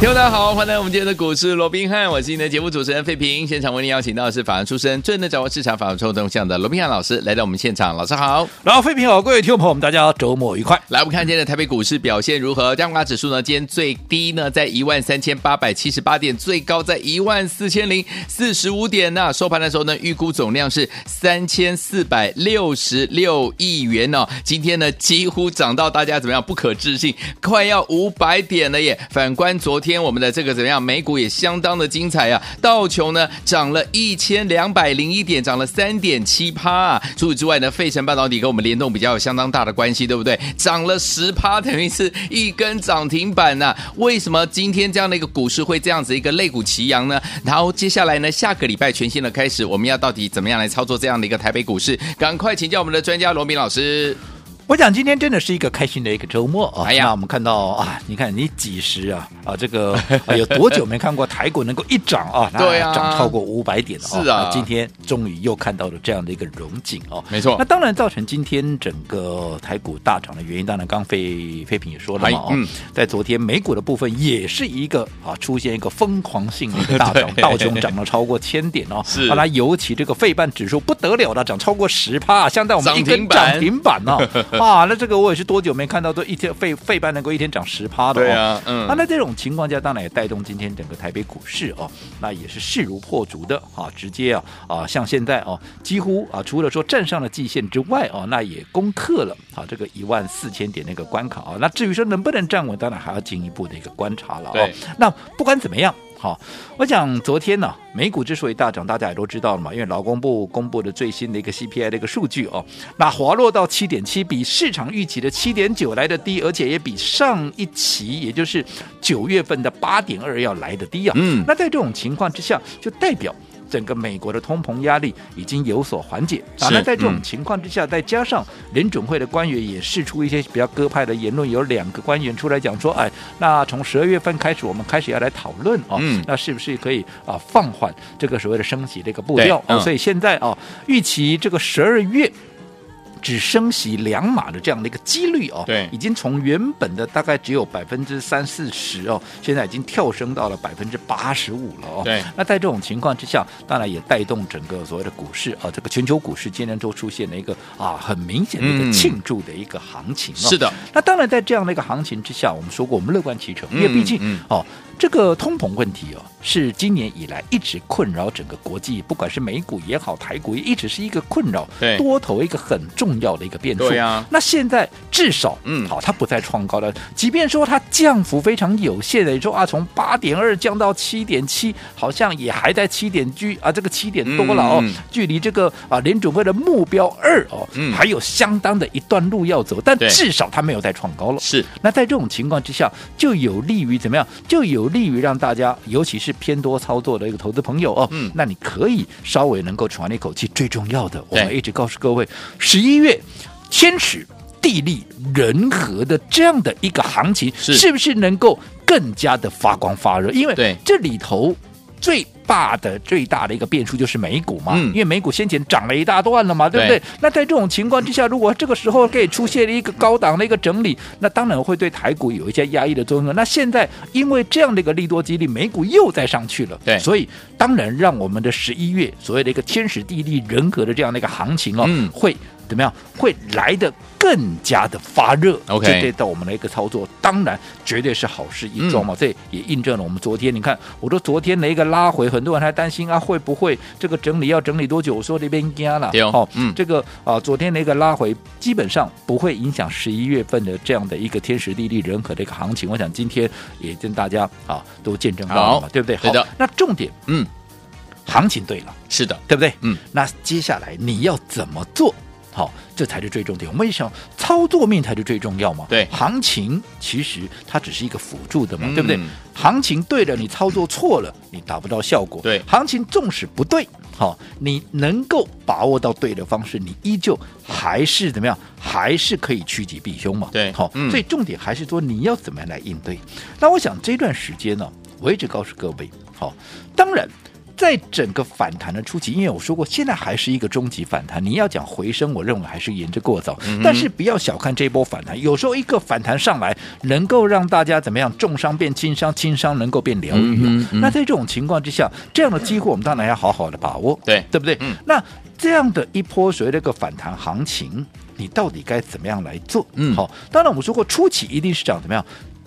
听众大家好，欢迎来到我们今天的股市罗宾汉，我是今天的节目主持人费平。现场为您邀请到的是法案出身、最能掌握市场法律臭动向的罗宾汉老师来到我们现场，老师好。然后费平好，各位听众朋友们，大家周末愉快。来，我们看今天的台北股市表现如何？加权指数呢？今天最低呢在一万三千八百七十八点，最高在一万四千零四十五点呢。收盘的时候呢，预估总量是三千四百六十六亿元哦。今天呢，几乎涨到大家怎么样不可置信，快要五百点了耶。反观昨天。天，我们的这个怎么样？美股也相当的精彩啊！道琼呢涨了一千两百零一点，涨了三点七趴！除此之外呢，费城半导体跟我们联动比较有相当大的关系，对不对？涨了十趴，等于是一根涨停板呐、为什么今天这样的一个股市会这样子一个类股齐扬呢？然后接下来呢，下个礼拜全新的开始，我们要到底怎么样来操作这样的一个台北股市？赶快请教我们的专家罗明老师。我讲今天真的是一个开心的一个周末啊！哎呀，那我们看到啊，你看你几时啊啊这个、啊、有多久没看过台股能够一涨啊？对啊，涨超过五百点是啊，今天终于又看到了这样的一个荣景哦。没错，那当然造成今天整个台股大涨的原因，当然刚费费平也说了嘛、哎、嗯，在昨天美股的部分也是一个啊出现一个疯狂性的一个大涨，道琼涨了超过千点哦。是，那尤其这个费半指数不得了了，涨超过十趴，相当于我们一根涨停板哦。啊，那这个我也是。多久没看到？都一天费费半能够一天涨十趴的？对啊，嗯。那在这种情况下，当然也带动今天整个台北股市哦，那也是势如破竹的啊，直接啊啊，像现在哦，几乎啊，除了说站上了季线之外哦，那也攻克了啊这个一万四千点那个关卡啊。那至于说能不能站稳，当然还要进一步的一个观察了哦。那不管怎么样。好，我想昨天呢、啊，美股之所以大涨，大家也都知道了嘛，因为劳工部公布的最新的一个 CPI 的一个数据哦，那滑落到七点七，比市场预期的七点九来的低，而且也比上一期，也就是九月份的八点二要来的低啊。嗯，那在这种情况之下，就代表。整个美国的通膨压力已经有所缓解啊，那在这种情况之下，再加上联准会的官员也释出一些比较鸽派的言论，有两个官员出来讲说，哎，那从十二月份开始，我们开始要来讨论啊，那是不是可以啊放缓这个所谓的升息的一个步调啊？所以现在啊，预期这个十二月。只升息两码的这样的一个几率哦，对，已经从原本的大概只有百分之三四十哦，现在已经跳升到了百分之八十五了哦。对，那在这种情况之下，当然也带动整个所谓的股市啊，这个全球股市今天都出现了一个啊很明显的一个庆祝的一个行情哦。是的，那当然在这样的一个行情之下，我们说过我们乐观其成，因为毕竟哦。这个通膨问题哦，是今年以来一直困扰整个国际，不管是美股也好，台股也一直是一个困扰，多头一个很重要的一个变数。对啊，那现在至少，嗯，好，它不再创高了。即便说它降幅非常有限的，你说啊，从八点二降到七点七，好像也还在七点居啊，这个七点多了哦，嗯、距离这个啊联准会的目标二哦，嗯、还有相当的一段路要走。但至少它没有再创高了。是，那在这种情况之下，就有利于怎么样？就有利于让大家，尤其是偏多操作的一个投资朋友哦，嗯，那你可以稍微能够喘一口气。最重要的，我们一直告诉各位，十一月天时地利人和的这样的一个行情，是不是能够更加的发光发热？因为这里头最。大的最大的一个变数就是美股嘛，嗯、因为美股先前涨了一大段了嘛，对不对？对，那在这种情况之下，如果这个时候可以出现了一个高档的一个整理，那当然会对台股有一些压抑的作用。那现在因为这样的一个利多激励，美股又再上去了，对，所以当然让我们的十一月所谓的一个天时地利人和的这样的一个行情哦，嗯、会怎么样？会来的更加的发热。OK，这对到我们的一个操作，当然绝对是好事一桩嘛。嗯、这也印证了我们昨天，你看，我说昨天的一个拉回很。多人还担心啊，会不会这个整理要整理多久？我说这边加了，哦，嗯，这个啊，昨天的一个拉回基本上不会影响十一月份的这样的一个天时地利人和的一个行情。我想今天也跟大家啊都见证到了嘛，对不对？好的，那重点，嗯，行情对了，是的，对不对？嗯，那接下来你要怎么做？好，这才是最重点。我们也想操作面才是最重要嘛。对，行情其实它只是一个辅助的嘛，嗯、对不对？行情对了，你操作错了，你达不到效果。对，行情纵使不对，好，你能够把握到对的方式，你依旧还是怎么样，还是可以趋吉避凶嘛。对，好，嗯所以重点还是说你要怎么样来应对。那我想这段时间呢，我一直告诉各位，好，当然。在整个反弹的初期，因为我说过，现在还是一个中级反弹。你要讲回升，我认为还是言之过早。嗯、但是不要小看这一波反弹，有时候一个反弹上来，能够让大家怎么样，重伤变轻伤，轻伤能够变疗愈、啊嗯嗯。那在这种情况之下，这样的机会我们当然要好好的把握，对对不对？嗯。那这样的一波所谓的一个反弹行情，你到底该怎么样来做？嗯，好。当然我们说过，初期一定是涨怎么样？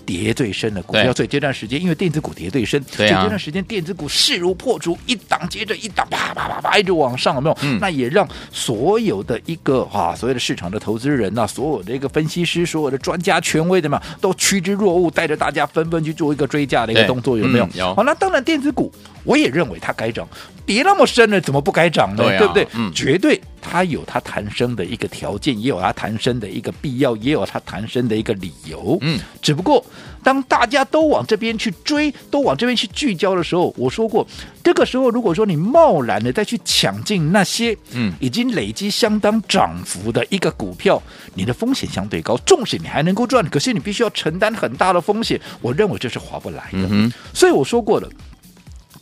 跌最深的股票，所以这段时间因为电子股跌最深，对啊，所以这段时间电子股势如破竹，一档接着一档，啪啪啪啪一直往上，有没有？嗯、那也让所有的一个啊，所有的市场的投资人呐、啊，所有的一个分析师，所有的专家权威的嘛，都趋之若鹜，带着大家纷纷去做一个追价的一个动作，有没有？嗯、有。好，那当然电子股我也认为它该涨，跌那么深了，怎么不该涨呢？对、啊、对不对？嗯，绝对它有它弹升的一个条件，也有它弹升的一个必要，也有它弹升的一个理由。嗯，只不过当大家都往这边去追，都往这边去聚焦的时候，我说过，这个时候如果说你贸然的再去抢进那些嗯已经累积相当涨幅的一个股票，你的风险相对高。纵使你还能够赚，可是你必须要承担很大的风险。我认为这是划不来的。嗯，所以我说过了。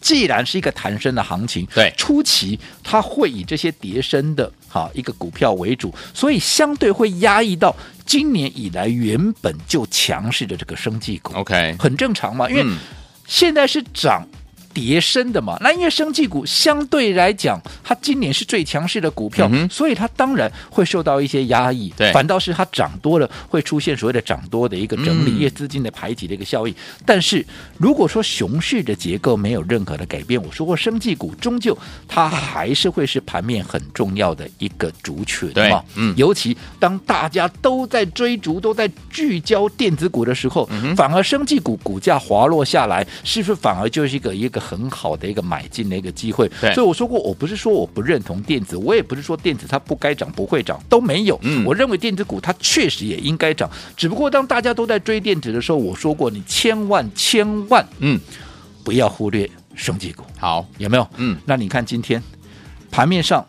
既然是一个弹升的行情，对初期它会以这些叠升的哈一个股票为主，所以相对会压抑到今年以来原本就强势的这个生技股。OK，很正常嘛，因为现在是涨。跌升的嘛，那因为生技股相对来讲，它今年是最强势的股票，嗯、所以它当然会受到一些压抑。对，反倒是它涨多了，会出现所谓的涨多的一个整理，业、嗯、资金的排挤的一个效应。但是如果说熊市的结构没有任何的改变，我说过生技股终究它还是会是盘面很重要的一个族群嘛。嗯，尤其当大家都在追逐、都在聚焦电子股的时候，嗯、反而生技股股价滑落下来，是不是反而就是一个一个？很好的一个买进的一个机会，所以我说过，我不是说我不认同电子，我也不是说电子它不该涨、不会涨，都没有。嗯，我认为电子股它确实也应该涨，只不过当大家都在追电子的时候，我说过，你千万千万嗯不要忽略升级股。好，有没有？嗯，那你看今天盘面上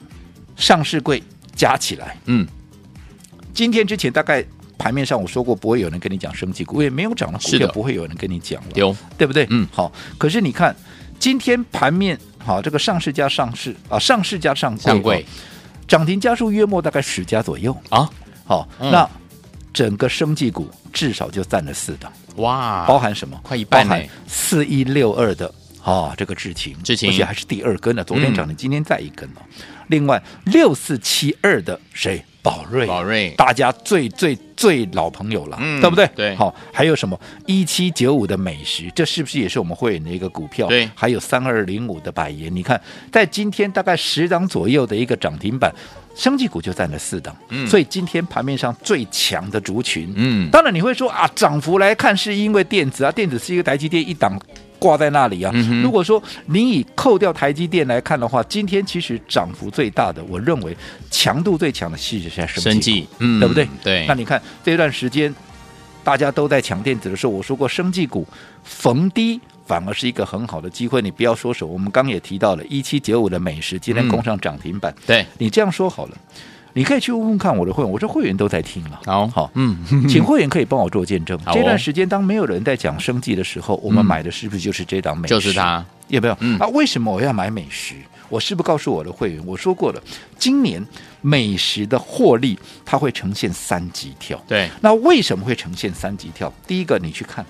上市柜加起来，嗯，今天之前大概。盘面上我说过不会有人跟你讲升级股，也没有涨的股票不会有人跟你讲了，有对不对？嗯，好。可是你看今天盘面，好，这个上市加上市啊，上市加上柜，涨停家数约莫大概十家左右啊。好，嗯、那整个生技股至少就占了四档，哇，包含什么？快一半呢？四一六二的啊，这个智勤，智勤，而且还是第二根呢，昨天涨停，今天再一根哦。嗯、另外六四七二的谁？宝瑞，宝瑞，大家最最最老朋友了，嗯，对不对？对，好，还有什么一七九五的美食，这是不是也是我们会员的一个股票？对，还有三二零五的百元，你看，在今天大概十档左右的一个涨停板，生技股就占了四档，嗯，所以今天盘面上最强的族群，嗯，当然你会说啊，涨幅来看是因为电子啊，电子是一个台积电一档。挂在那里啊！嗯、如果说你以扣掉台积电来看的话，今天其实涨幅最大的，我认为强度最强的是在生技，嗯，对不对？对。那你看这段时间大家都在抢电子的时候，我说过生技股逢低反而是一个很好的机会。你不要说手，我们刚也提到了一七九五的美食今天攻上涨停板，嗯、对你这样说好了。你可以去问问看我的会员，我说会员都在听了。好，好，嗯，请会员可以帮我做见证。这段时间当没有人在讲生计的时候，我们买的是不是就是这档美食？就是它，有没有？啊，为什么我要买美食？我是不是告诉我的会员，我说过了，今年美食的获利它会呈现三级跳。对，那为什么会呈现三级跳？第一个，你去看，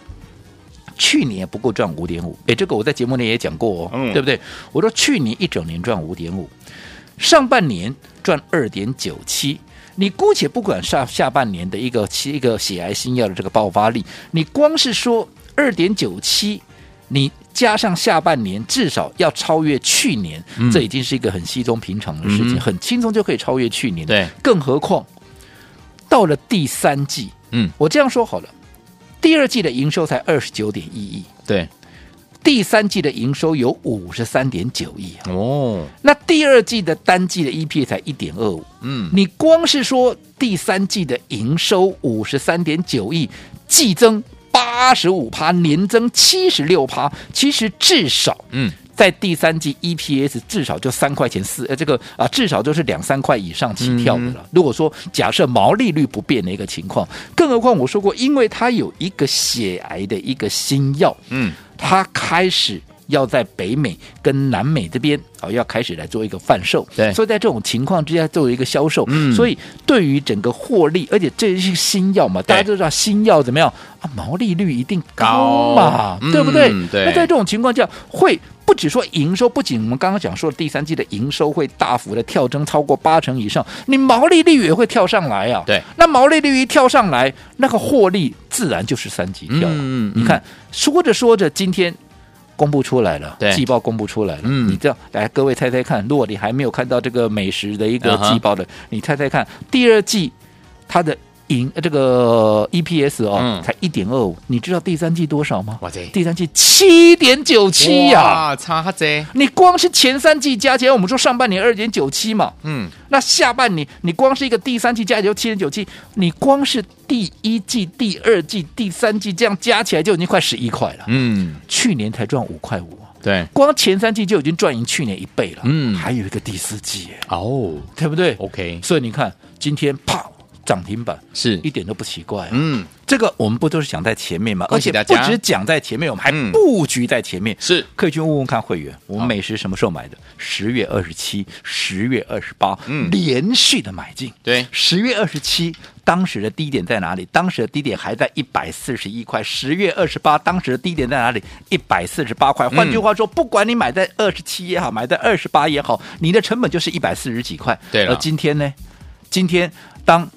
去年不过赚五点五，哎，这个我在节目里也讲过哦，对不对？我说去年一整年赚五点五。上半年赚二点九七，你姑且不管上下半年的一个一个血癌新药的这个爆发力，你光是说二点九七，你加上下半年至少要超越去年，嗯、这已经是一个很稀松平常的事情，嗯、很轻松就可以超越去年。对，更何况到了第三季，嗯，我这样说好了，第二季的营收才二十九点一亿，对。第三季的营收有五十三点九亿哦，那第二季的单季的 EPS 才一点二五，嗯，你光是说第三季的营收五十三点九亿，季增八十五趴，年增七十六趴，其实至少嗯。在第三季 EPS 至少就三块钱四，呃，这个啊至少就是两三块以上起跳的了。嗯、如果说假设毛利率不变的一个情况，更何况我说过，因为它有一个血癌的一个新药，嗯，它开始要在北美跟南美这边啊要开始来做一个贩售，对，所以在这种情况之下作为一个销售，嗯，所以对于整个获利，而且这是新药嘛，大家都知道新药怎么样啊，毛利率一定高嘛，高对不对？嗯、对，那在这种情况下会。不只说营收，不仅我们刚刚讲说第三季的营收会大幅的跳增超过八成以上，你毛利率也会跳上来啊。对，那毛利率一跳上来，那个获利自然就是三级跳。嗯，嗯，你看说着说着，今天公布出来了，对，季报公布出来了。嗯，你知道来，各位猜猜看，如果你还没有看到这个美食的一个季报的，uh huh、你猜猜看，第二季它的。盈这个 EPS 哦，嗯、才一点二五，你知道第三季多少吗？哇塞，第三季七点九七呀，差这！你光是前三季加起来，我们说上半年二点九七嘛，嗯，那下半年你光是一个第三季加起来就七点九七，你光是第一季、第二季、第三季这样加起来就已经快十一块了，嗯，去年才赚五块五，对，光前三季就已经赚赢去年一倍了，嗯，还有一个第四季，哦，对不对？OK，所以你看今天啪。涨停板是一点都不奇怪，啊，嗯，这个我们不都是讲在前面吗？而且不止讲在前面，我们还布局在前面，是可以去问问看会员，我们美食什么时候买的？十月二十七、十月二十八，嗯，连续的买进，对，十月二十七当时的低点在哪里？当时的低点还在一百四十一块，十月二十八当时的低点在哪里？一百四十八块。换句话说，不管你买在二十七也好，买在二十八也好，你的成本就是一百四十几块。对，而今天呢？今天当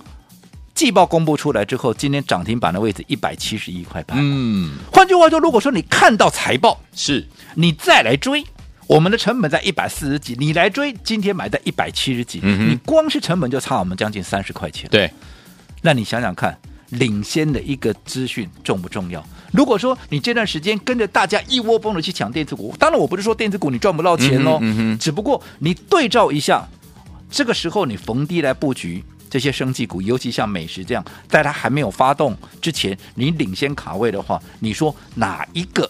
季报公布出来之后，今天涨停板的位置一百七十一块半。嗯，换句话说，如果说你看到财报，是你再来追，我们的成本在一百四十几，你来追，今天买在一百七十几，嗯、你光是成本就差我们将近三十块钱。对，那你想想看，领先的一个资讯重不重要？如果说你这段时间跟着大家一窝蜂的去抢电子股，当然我不是说电子股你赚不到钱哦，嗯嗯、只不过你对照一下，这个时候你逢低来布局。这些生技股，尤其像美食这样，在它还没有发动之前，你领先卡位的话，你说哪一个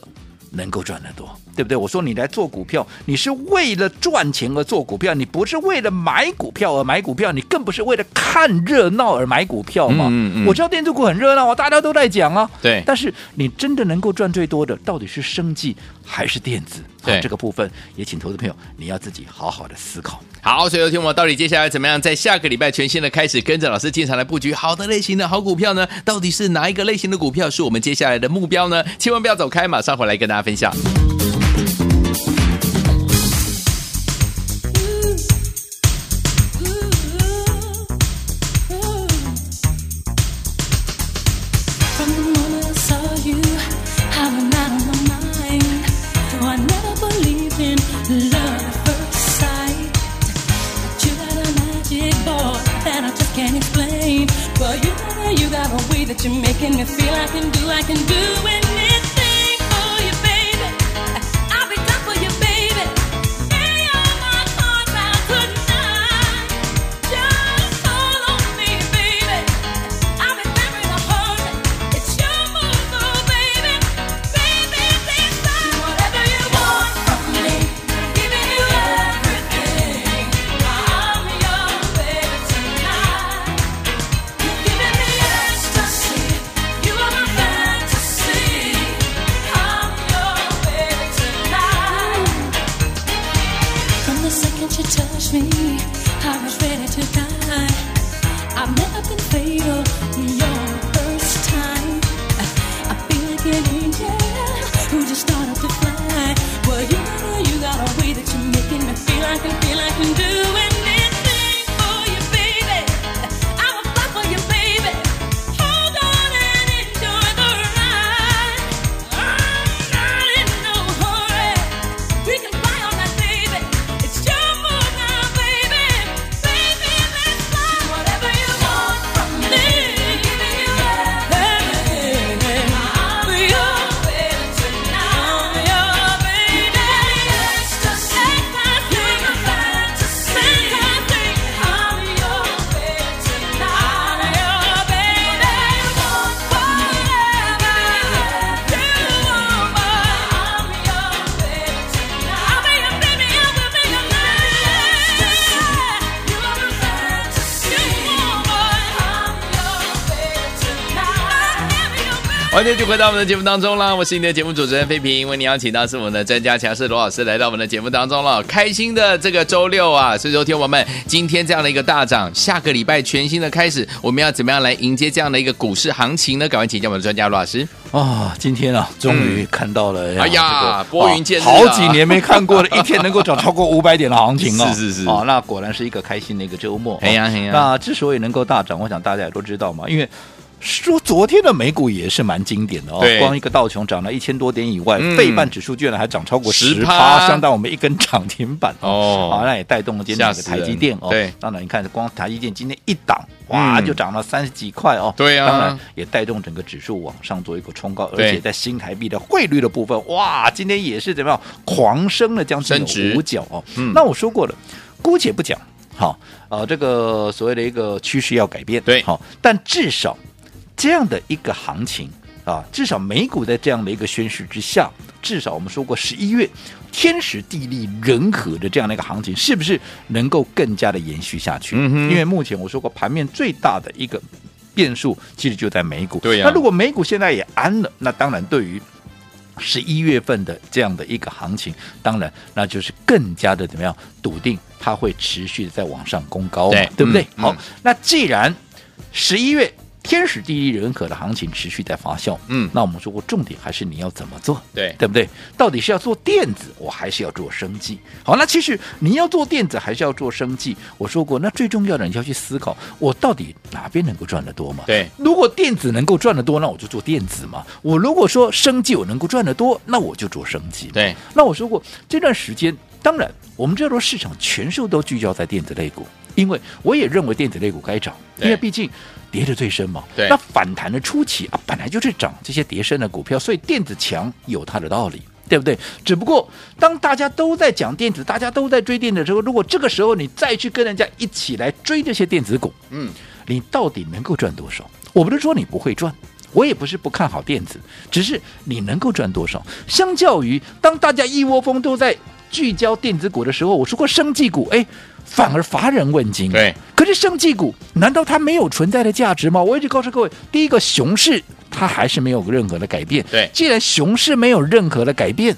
能够赚得多？对不对？我说你来做股票，你是为了赚钱而做股票，你不是为了买股票而买股票，你更不是为了看热闹而买股票嘛。嗯嗯。我知道电子股很热闹啊，大家都在讲啊。对。但是你真的能够赚最多的，到底是生技还是电子？对。这个部分也请投资朋友你要自己好好的思考。好，所以有听我到底接下来怎么样，在下个礼拜全新的开始，跟着老师进场来布局好的类型的好股票呢？到底是哪一个类型的股票是我们接下来的目标呢？千万不要走开，马上回来跟大家分享。欢迎继续回到我们的节目当中了，我是你的节目主持人费平，为你邀请到是我们的专家强势罗老师来到我们的节目当中了。开心的这个周六啊，所以说听我们今天这样的一个大涨，下个礼拜全新的开始，我们要怎么样来迎接这样的一个股市行情呢？赶快请教我们的专家罗老师啊、哦！今天啊，终于看到了，嗯、哎呀，拨云见日，好几年没看过了，一天能够涨超过五百点的行情啊！是是是，哦，那果然是一个开心的一个周末。哎呀哎呀，那之所以能够大涨，我想大家也都知道嘛，因为。说昨天的美股也是蛮经典的哦，光一个道琼涨了一千多点以外，费、嗯、半指数居然还涨超过十趴，相当我们一根涨停板哦，啊，那也带动了今天这个台积电哦。对，当然你看，光台积电今天一档哇，就涨了三十几块哦。对啊，当然也带动整个指数往上做一个冲高，而且在新台币的汇率的部分，哇，今天也是怎么样狂升了将近五角哦。嗯，那我说过了，姑且不讲，好，呃，这个所谓的一个趋势要改变，对，好，但至少。这样的一个行情啊，至少美股在这样的一个宣示之下，至少我们说过十一月天时地利人和的这样的一个行情，是不是能够更加的延续下去？因为目前我说过盘面最大的一个变数，其实就在美股。对呀、啊，那如果美股现在也安了，那当然对于十一月份的这样的一个行情，当然那就是更加的怎么样笃定它会持续的在往上攻高嘛，对，对不对？嗯、好、嗯，那既然十一月。天时地利人和的行情持续在发酵，嗯，那我们说过，重点还是你要怎么做，对对不对？到底是要做电子，我还是要做生计？好，那其实你要做电子还是要做生计？我说过，那最重要的你要去思考，我到底哪边能够赚得多嘛？对，如果电子能够赚得多，那我就做电子嘛。我如果说生计我能够赚得多，那我就做生计。对，那我说过这段时间，当然我们这段市场全数都聚焦在电子类股，因为我也认为电子类股该涨，因为毕竟。跌的最深嘛，对，那反弹的初期啊，本来就是涨这些跌深的股票，所以电子强有它的道理，对不对？只不过当大家都在讲电子，大家都在追电子的时候，如果这个时候你再去跟人家一起来追这些电子股，嗯，你到底能够赚多少？我不是说你不会赚，我也不是不看好电子，只是你能够赚多少？相较于当大家一窝蜂都在聚焦电子股的时候，我说过生技股，哎。反而乏人问津。对，可是生技股难道它没有存在的价值吗？我一直告诉各位，第一个熊市它还是没有任何的改变。对，既然熊市没有任何的改变，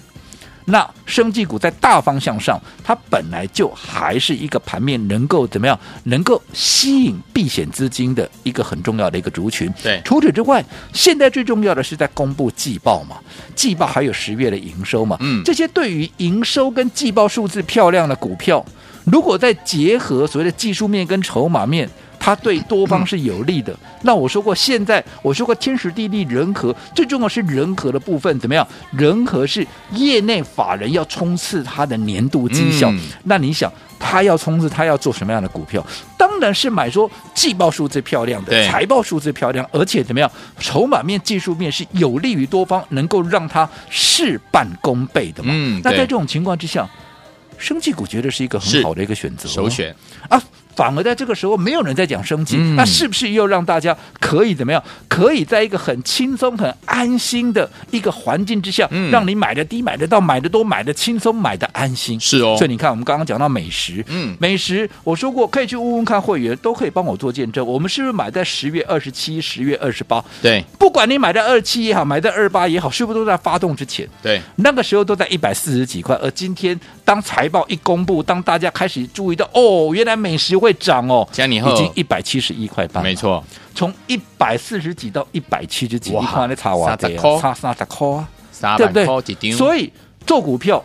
那生技股在大方向上，它本来就还是一个盘面能够怎么样，能够吸引避险资金的一个很重要的一个族群。对，除此之外，现在最重要的是在公布季报嘛，季报还有十月的营收嘛，嗯，这些对于营收跟季报数字漂亮的股票。如果再结合所谓的技术面跟筹码面，它对多方是有利的。那我说过，现在我说过天时地利人和，最重要是人和的部分怎么样？人和是业内法人要冲刺他的年度绩效。那你想，他要冲刺，他要做什么样的股票？当然是买说季报数字漂亮的，财报数字漂亮，而且怎么样？筹码面、技术面是有利于多方，能够让他事半功倍的嘛。嗯那在这种情况之下。生技股绝对是一个很好的一个选择，哦，首选啊。反而在这个时候，没有人在讲升级，嗯，那是不是又让大家可以怎么样？可以在一个很轻松、很安心的一个环境之下，嗯，让你买的低、买得到、买的多、买的轻松、买的安心。是哦。所以你看，我们刚刚讲到美食，嗯，美食，我说过可以去问问看会员，都可以帮我做见证。我们是不是买在十月二十七、十月二十八？对，不管你买在二七也好，买在二八也好，是不是都在发动之前？对，那个时候都在一百四十几块。而今天当财报一公布，当大家开始注意到，哦，原来美食会。会涨哦，已经一百七十一块八，没错，从一百四十几到一百七十几，你看那差哇，差三十块啊，对不对？所以做股票，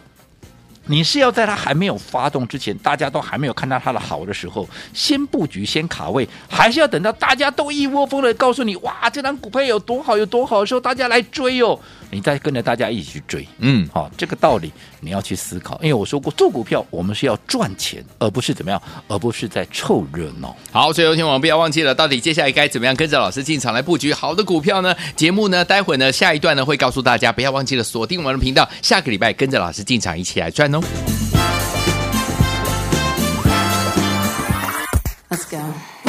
你是要在它还没有发动之前，大家都还没有看到它的好的时候，先布局，先卡位，还是要等到大家都一窝蜂的告诉你，哇，这张股票有多好，有多好的时候，大家来追哦。你再跟着大家一起去追，嗯，好，这个道理你要去思考，因为我说过做股票，我们是要赚钱，而不是怎么样，而不是在凑热闹。好，所以有听我们不要忘记了，到底接下来该怎么样跟着老师进场来布局好的股票呢？节目呢，待会呢下一段呢会告诉大家，不要忘记了锁定我们的频道，下个礼拜跟着老师进场一起来赚哦。Let's go.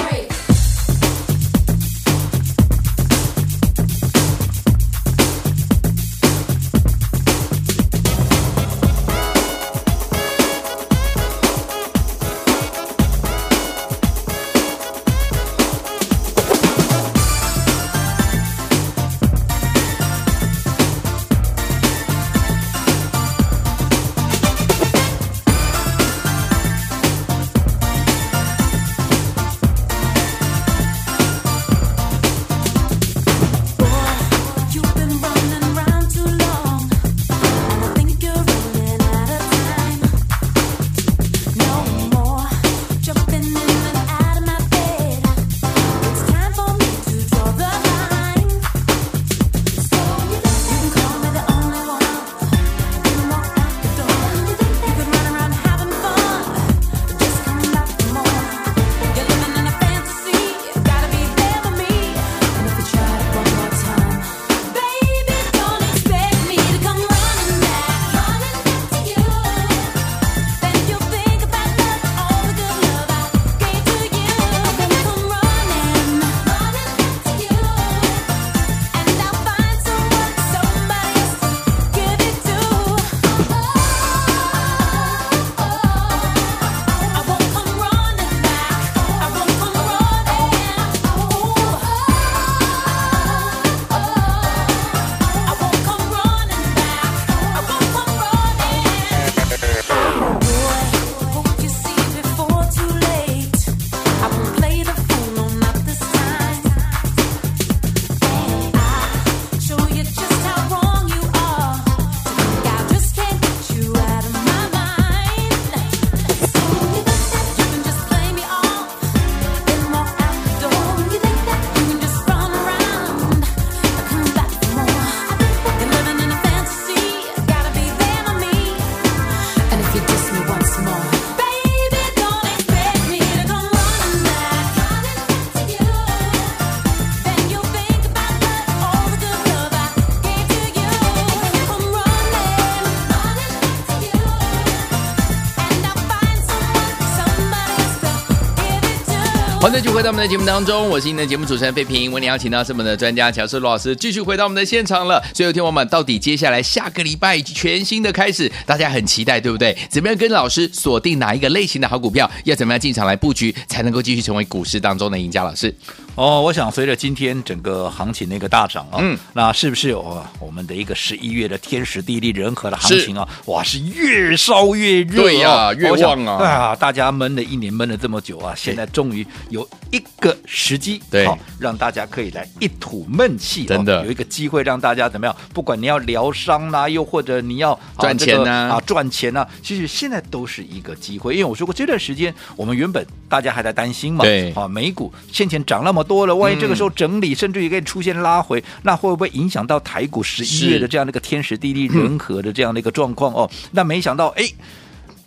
回到我们的节目当中，我是您的节目主持人费平。为您邀请到是我们的专家乔世罗老师，继续回到我们的现场了。所以，有听我们到底接下来下个礼拜全新的开始，大家很期待，对不对？怎么样跟老师锁定哪一个类型的好股票？要怎么样进场来布局，才能够继续成为股市当中的赢家？老师，哦，我想随着今天整个行情的一个大涨啊，嗯，那是不是哦，我们的一个十一月的天时地利人和的行情啊？哇，是越烧越热，对呀、啊，越旺啊！啊，大家闷了一年，闷了这么久啊，现在终于。有一个时机，对，好，让大家可以来一吐闷气，真的、哦、有一个机会让大家怎么样？不管你要疗伤啦，又或者你要赚钱呐啊，赚钱呐、啊，其实现在都是一个机会。因为我说过，这段时间我们原本大家还在担心嘛，对，啊，美股先前涨那么多了，万一这个时候整理，嗯、甚至于可以出现拉回，那会不会影响到台股十一月的这样的一个天时地利人和的这样的一个状况？哦，那没想到，哎。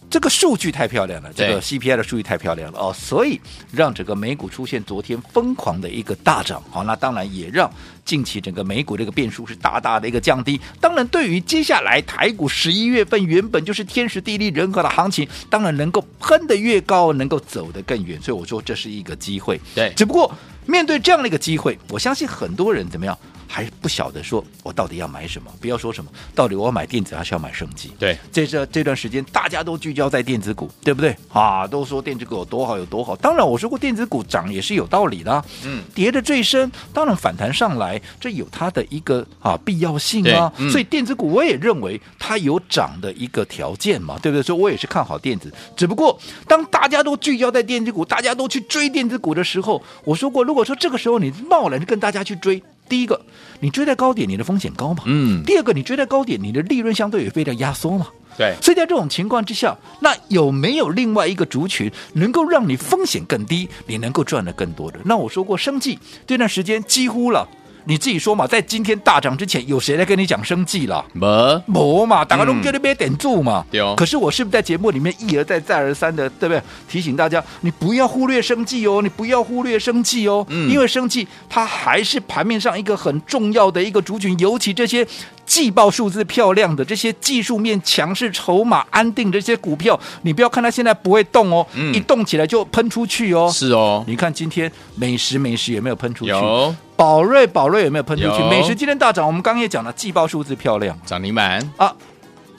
这个数据太漂亮了，这个 CPI 的数据太漂亮了哦，所以让整个美股出现昨天疯狂的一个大涨，好，那当然也让近期整个美股这个变数是大大的一个降低。当然，对于接下来台股十一月份原本就是天时地利人和的行情，当然能够喷得越高，能够走得更远。所以我说这是一个机会，对。只不过面对这样的一个机会，我相信很多人怎么样？还不晓得说，我到底要买什么？不要说什么，到底我要买电子还是要买生技？对，这这这段时间大家都聚焦在电子股，对不对？啊，都说电子股有多好有多好。当然，我说过电子股涨也是有道理的，啊。嗯，跌的最深，当然反弹上来，这有它的一个啊必要性啊。嗯、所以电子股我也认为它有涨的一个条件嘛，对不对？所以我也是看好电子。只不过当大家都聚焦在电子股，大家都去追电子股的时候，我说过，如果说这个时候你贸然跟大家去追。第一个，你追在高点，你的风险高嘛？嗯。第二个，你追在高点，你的利润相对也非常压缩嘛？对。所以在这种情况之下，那有没有另外一个族群能够让你风险更低，你能够赚得更多的？那我说过，生计这段时间几乎了。你自己说嘛，在今天大涨之前，有谁来跟你讲生计了？没，没嘛，大家都叫你别点住嘛。对哦。可是我是不是在节目里面一而再、再而三的，对不对？提醒大家，你不要忽略生计哦，你不要忽略生计哦。嗯。因为生计它还是盘面上一个很重要的一个族群，尤其这些季报数字漂亮的、这些技术面强势、筹码安定这些股票，你不要看它现在不会动哦，嗯、一动起来就喷出去哦。是哦。你看今天美食美食有没有喷出去？有。宝瑞，宝瑞有没有喷出去？美食今天大涨，我们刚刚也讲了，季报数字漂亮，涨停板啊！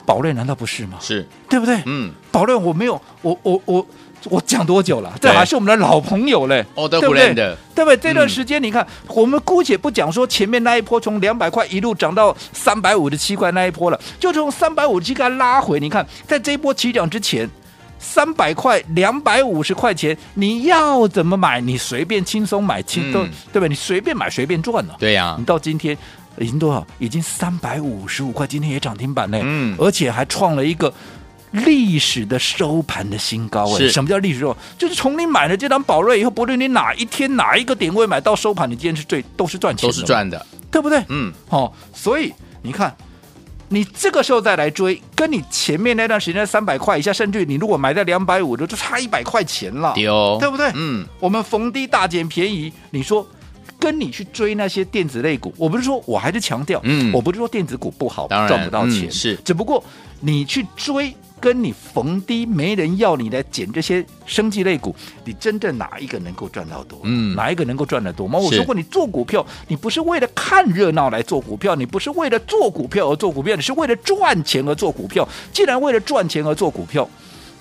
宝瑞难道不是吗？是对不对？嗯，宝瑞我没有，我我我我讲多久了？这还是我们的老朋友嘞，哦，对不对？对不对？这段时间你看，我们姑且不讲说前面那一波从两百块一路涨到三百五十七块那一波了，就从三百五十七块拉回，你看在这一波起涨之前。三百块，两百五十块钱，你要怎么买？你随便轻松买，轻松、嗯、对吧？你随便买，随便赚了。对呀、啊，你到今天已经多少？已经三百五十五块，今天也涨停板嘞。嗯，而且还创了一个历史的收盘的新高。哎，什么叫历史收？就是从你买了这张宝瑞以后，不论你哪一天哪一个点位买到收盘，你今天是最都是赚钱，都是赚的，对不对？嗯，好、哦，所以你看。你这个时候再来追，跟你前面那段时间三百块以下，甚至你如果买在两百五的，就差一百块钱了，丢，对不对？嗯，我们逢低大捡便宜，你说跟你去追那些电子类股，我不是说我还是强调，嗯，我不是说电子股不好，赚不到钱，嗯、是，只不过你去追。跟你逢低没人要你来捡这些生计类股，你真正哪一个能够赚到多？嗯，哪一个能够赚得多吗？我说过，你做股票，你不是为了看热闹来做股票，你不是为了做股票而做股票，你是为了赚钱而做股票。既然为了赚钱而做股票，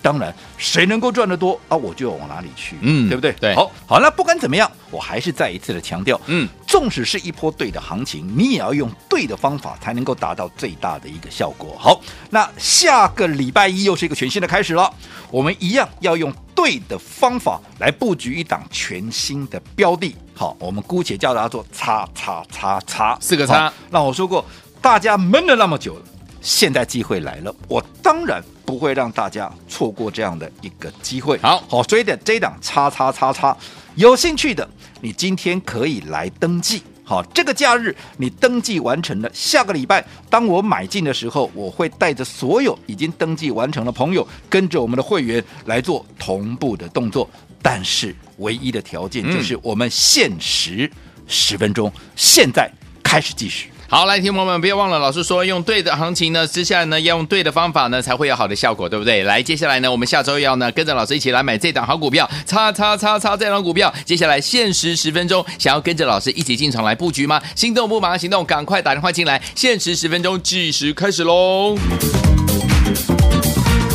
当然，谁能够赚得多啊，我就要往哪里去，嗯，对不对？对，好，好，那不管怎么样，我还是再一次的强调，嗯，纵使是一波对的行情，你也要用对的方法，才能够达到最大的一个效果。好，那下个礼拜一又是一个全新的开始了，我们一样要用对的方法来布局一档全新的标的。好，我们姑且叫它做“叉叉叉叉”四个叉。那我说过，大家闷了那么久了。现在机会来了，我当然不会让大家错过这样的一个机会。好好，所以的这档叉叉叉叉，有兴趣的，你今天可以来登记。好，这个假日你登记完成了，下个礼拜当我买进的时候，我会带着所有已经登记完成的朋友，跟着我们的会员来做同步的动作。但是唯一的条件就是我们限时十分钟，嗯、现在开始计时。好，来，听朋友们，不要忘了，老师说用对的行情呢，接下来呢要用对的方法呢，才会有好的效果，对不对？来，接下来呢，我们下周要呢跟着老师一起来买这档好股票，叉叉叉叉这档股票。接下来限时十分钟，想要跟着老师一起进场来布局吗？心动不马上行动，赶快打电话进来，限时十分钟计时开始喽！